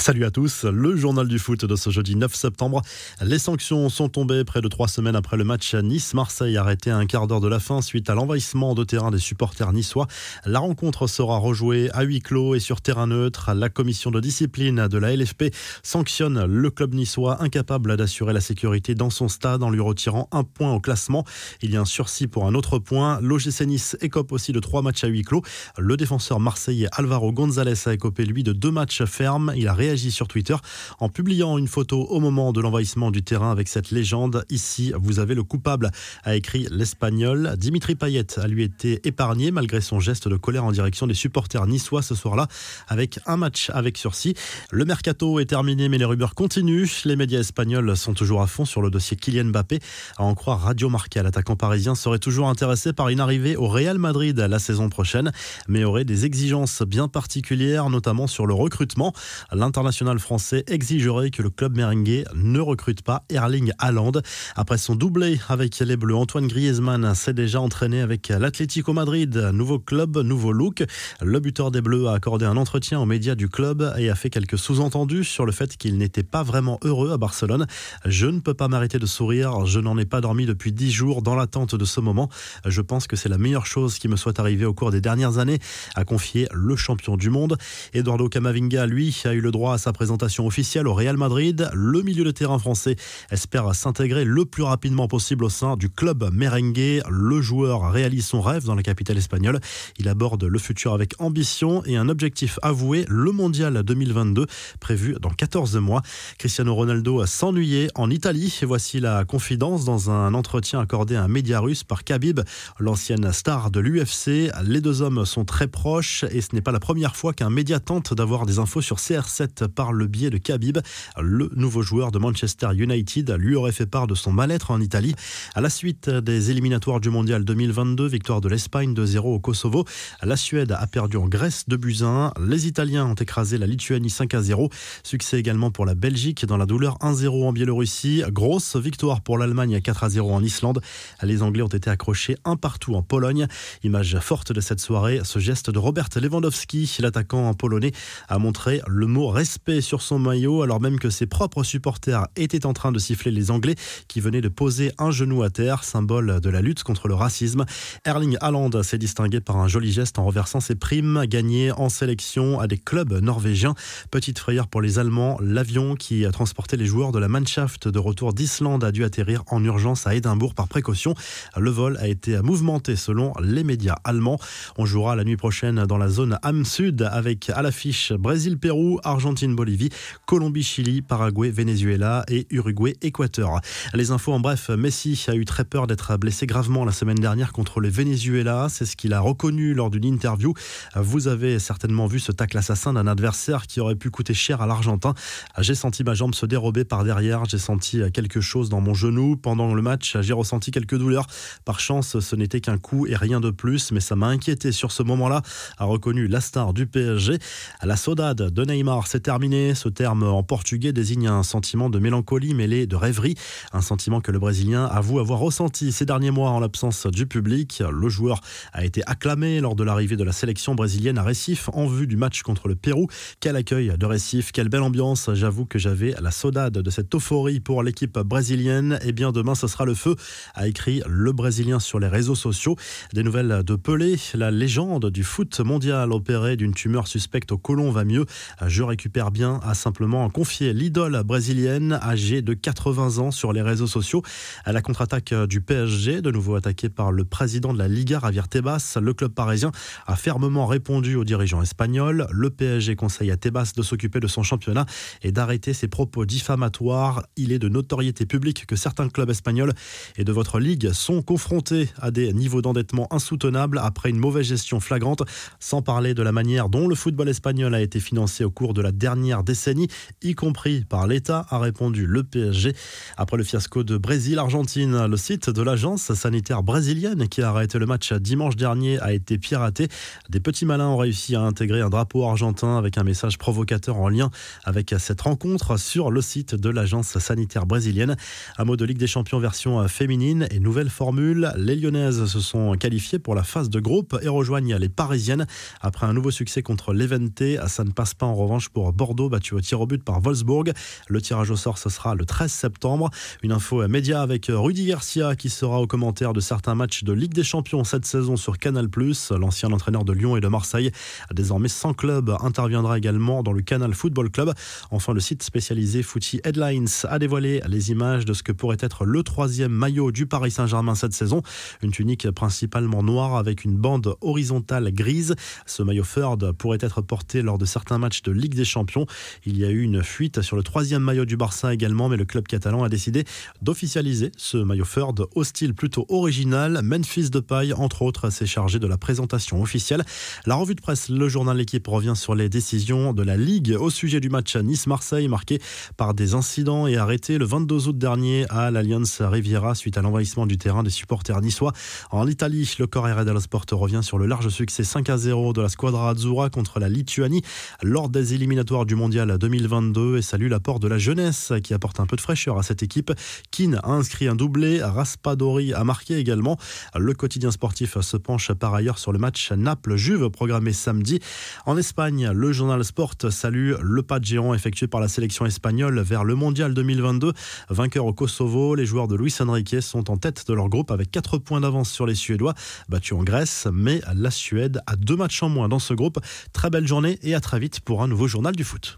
Salut à tous, le journal du foot de ce jeudi 9 septembre. Les sanctions sont tombées près de trois semaines après le match Nice-Marseille arrêté à un quart d'heure de la fin suite à l'envahissement de terrain des supporters niçois. La rencontre sera rejouée à huis clos et sur terrain neutre. La commission de discipline de la LFP sanctionne le club niçois incapable d'assurer la sécurité dans son stade en lui retirant un point au classement. Il y a un sursis pour un autre point. L'OGC Nice écope aussi de trois matchs à huis clos. Le défenseur marseillais Alvaro González a écopé lui de deux matchs fermes. Il a réagi sur Twitter en publiant une photo au moment de l'envahissement du terrain avec cette légende. Ici, vous avez le coupable, a écrit l'Espagnol. Dimitri Payet a lui été épargné malgré son geste de colère en direction des supporters niçois ce soir-là avec un match avec sursis. Le mercato est terminé mais les rumeurs continuent. Les médias espagnols sont toujours à fond sur le dossier Kylian Mbappé. À en croire Radio Marca, l'attaquant parisien serait toujours intéressé par une arrivée au Real Madrid la saison prochaine mais aurait des exigences bien particulières notamment sur le recrutement. L'international français exigerait que le club merengue ne recrute pas Erling Haaland. Après son doublé avec les Bleus, Antoine Griezmann s'est déjà entraîné avec l'Atlético Madrid. Nouveau club, nouveau look. Le buteur des Bleus a accordé un entretien aux médias du club et a fait quelques sous-entendus sur le fait qu'il n'était pas vraiment heureux à Barcelone. Je ne peux pas m'arrêter de sourire. Je n'en ai pas dormi depuis dix jours dans l'attente de ce moment. Je pense que c'est la meilleure chose qui me soit arrivée au cours des dernières années, a confié le champion du monde. Eduardo Camavinga, lui, a eu le droit à sa présentation officielle au Real Madrid. Le milieu de terrain français espère s'intégrer le plus rapidement possible au sein du club merengue. Le joueur réalise son rêve dans la capitale espagnole. Il aborde le futur avec ambition et un objectif avoué, le mondial 2022, prévu dans 14 mois. Cristiano Ronaldo s'ennuyait en Italie. Et voici la confidence dans un entretien accordé à un média russe par Khabib, l'ancienne star de l'UFC. Les deux hommes sont très proches et ce n'est pas la première fois qu'un média tente d'avoir des infos sur CR7 par le biais de Khabib. Le nouveau joueur de Manchester United lui aurait fait part de son mal-être en Italie. À la suite des éliminatoires du Mondial 2022, victoire de l'Espagne 2-0 au Kosovo, la Suède a perdu en Grèce de Buzyn. Les Italiens ont écrasé la Lituanie 5-0. Succès également pour la Belgique dans la douleur 1-0 en Biélorussie. Grosse victoire pour l'Allemagne 4-0 en Islande. Les Anglais ont été accrochés un partout en Pologne. Image forte de cette soirée, ce geste de Robert Lewandowski, l'attaquant polonais, a montré le mot respect sur son maillot alors même que ses propres supporters étaient en train de siffler les Anglais qui venaient de poser un genou à terre, symbole de la lutte contre le racisme. Erling Haaland s'est distingué par un joli geste en renversant ses primes gagnées en sélection à des clubs norvégiens. Petite frayeur pour les Allemands, l'avion qui a transporté les joueurs de la Mannschaft de retour d'Islande a dû atterrir en urgence à Édimbourg par précaution. Le vol a été mouvementé selon les médias allemands. On jouera la nuit prochaine dans la zone Am Sud avec à l'affiche Brésil-Pérou, Argentine-Bolivie Colombie, Chili, Paraguay, Venezuela et Uruguay, Équateur. Les infos en bref, Messi a eu très peur d'être blessé gravement la semaine dernière contre le Venezuela. C'est ce qu'il a reconnu lors d'une interview. Vous avez certainement vu ce tacle assassin d'un adversaire qui aurait pu coûter cher à l'Argentin. J'ai senti ma jambe se dérober par derrière. J'ai senti quelque chose dans mon genou. Pendant le match, j'ai ressenti quelques douleurs. Par chance, ce n'était qu'un coup et rien de plus, mais ça m'a inquiété sur ce moment-là, a reconnu la star du PSG. La saudade de Neymar ce terme en portugais désigne un sentiment de mélancolie mêlé de rêverie, un sentiment que le Brésilien avoue avoir ressenti ces derniers mois en l'absence du public. Le joueur a été acclamé lors de l'arrivée de la sélection brésilienne à Recife en vue du match contre le Pérou. Quel accueil de Recife, quelle belle ambiance. J'avoue que j'avais la saudade de cette euphorie pour l'équipe brésilienne. Et eh bien demain, ce sera le feu, a écrit le Brésilien sur les réseaux sociaux. Des nouvelles de Pelé, la légende du foot mondial opéré d'une tumeur suspecte au côlon va mieux. Je récupère bien a simplement confié l'idole brésilienne âgée de 80 ans sur les réseaux sociaux à la contre-attaque du PSG, de nouveau attaqué par le président de la Liga, Javier Tebas. Le club parisien a fermement répondu aux dirigeants espagnols. Le PSG conseille à Tebas de s'occuper de son championnat et d'arrêter ses propos diffamatoires. Il est de notoriété publique que certains clubs espagnols et de votre ligue sont confrontés à des niveaux d'endettement insoutenables après une mauvaise gestion flagrante, sans parler de la manière dont le football espagnol a été financé au cours de la dernière décennie, y compris par l'État, a répondu le PSG. Après le fiasco de Brésil-Argentine, le site de l'agence sanitaire brésilienne qui a arrêté le match dimanche dernier a été piraté. Des petits malins ont réussi à intégrer un drapeau argentin avec un message provocateur en lien avec cette rencontre sur le site de l'agence sanitaire brésilienne. Un mot de Ligue des Champions version féminine et nouvelle formule. Les Lyonnaises se sont qualifiées pour la phase de groupe et rejoignent les Parisiennes après un nouveau succès contre l'Eventé. Ça ne passe pas en revanche pour Bordeaux, battu au tir au but par Wolfsburg. Le tirage au sort, ce sera le 13 septembre. Une info média avec Rudy Garcia qui sera au commentaire de certains matchs de Ligue des Champions cette saison sur Canal+. L'ancien entraîneur de Lyon et de Marseille, désormais sans club, interviendra également dans le Canal Football Club. Enfin, le site spécialisé Footy Headlines a dévoilé les images de ce que pourrait être le troisième maillot du Paris Saint-Germain cette saison. Une tunique principalement noire avec une bande horizontale grise. Ce maillot Ford pourrait être porté lors de certains matchs de Ligue des Champions. Il y a eu une fuite sur le troisième maillot du Barça également, mais le club catalan a décidé d'officialiser ce maillot Ford au style plutôt original. Memphis de paille, entre autres, s'est chargé de la présentation officielle. La revue de presse, le journal L'équipe revient sur les décisions de la Ligue au sujet du match Nice-Marseille marqué par des incidents et arrêté le 22 août dernier à l'Alliance Riviera suite à l'envahissement du terrain des supporters niçois. En Italie, le Corriere dello Sport revient sur le large succès 5 à 0 de la Squadra Azzurra contre la Lituanie lors des éliminatoires du Mondial 2022 et salue l'apport de la jeunesse qui apporte un peu de fraîcheur à cette équipe. Keane a inscrit un doublé, Raspadori a marqué également. Le quotidien sportif se penche par ailleurs sur le match Naples-Juve programmé samedi. En Espagne, le journal Sport salue le pas de géant effectué par la sélection espagnole vers le Mondial 2022. Vainqueur au Kosovo, les joueurs de Luis Enrique sont en tête de leur groupe avec 4 points d'avance sur les Suédois, battus en Grèce, mais la Suède a deux matchs en moins dans ce groupe. Très belle journée et à très vite pour un nouveau journal foot.